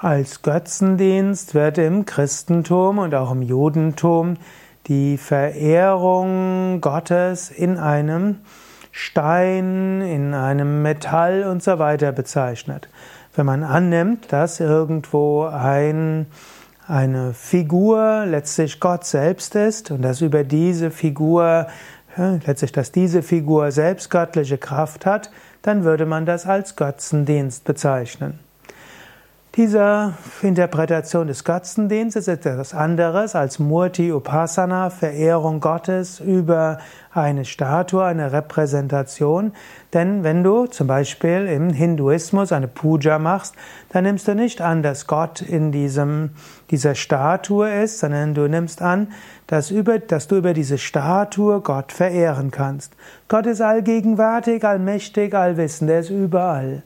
Als Götzendienst wird im Christentum und auch im Judentum die Verehrung Gottes in einem Stein, in einem Metall und so weiter bezeichnet. Wenn man annimmt, dass irgendwo ein, eine Figur letztlich Gott selbst ist und dass über diese Figur, letztlich, dass diese Figur selbst göttliche Kraft hat, dann würde man das als Götzendienst bezeichnen. Diese Interpretation des Götzendienstes ist etwas anderes als Murti Upasana, Verehrung Gottes über eine Statue, eine Repräsentation. Denn wenn du zum Beispiel im Hinduismus eine Puja machst, dann nimmst du nicht an, dass Gott in diesem, dieser Statue ist, sondern du nimmst an, dass, über, dass du über diese Statue Gott verehren kannst. Gott ist allgegenwärtig, allmächtig, allwissend, er ist überall.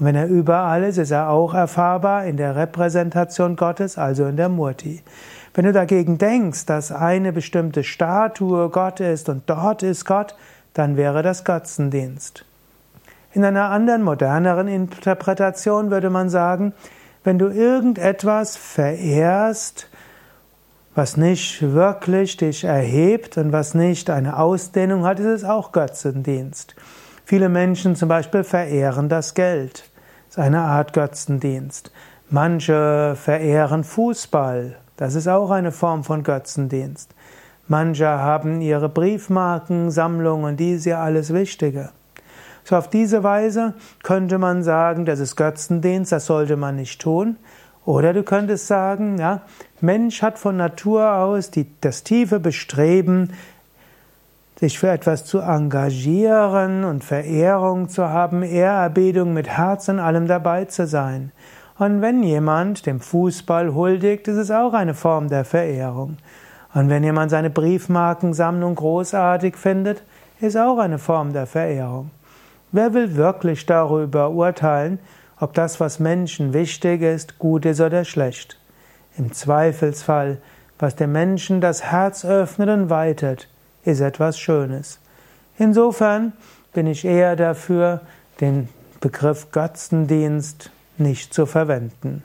Und wenn er überall ist, ist er auch erfahrbar in der Repräsentation Gottes, also in der Murti. Wenn du dagegen denkst, dass eine bestimmte Statue Gott ist und dort ist Gott, dann wäre das Götzendienst. In einer anderen, moderneren Interpretation würde man sagen, wenn du irgendetwas verehrst, was nicht wirklich dich erhebt und was nicht eine Ausdehnung hat, ist es auch Götzendienst. Viele Menschen zum Beispiel verehren das Geld. Das ist eine Art Götzendienst. Manche verehren Fußball. Das ist auch eine Form von Götzendienst. Manche haben ihre Briefmarkensammlung und die ist ja alles Wichtige. So auf diese Weise könnte man sagen, das ist Götzendienst, das sollte man nicht tun. Oder du könntest sagen, ja, Mensch hat von Natur aus die, das tiefe Bestreben, sich für etwas zu engagieren und Verehrung zu haben, Ehrerbietung mit Herz und allem dabei zu sein. Und wenn jemand dem Fußball huldigt, ist es auch eine Form der Verehrung. Und wenn jemand seine Briefmarkensammlung großartig findet, ist auch eine Form der Verehrung. Wer will wirklich darüber urteilen, ob das, was Menschen wichtig ist, gut ist oder schlecht? Im Zweifelsfall, was dem Menschen das Herz öffnet und weitet, ist etwas Schönes. Insofern bin ich eher dafür, den Begriff Götzendienst nicht zu verwenden.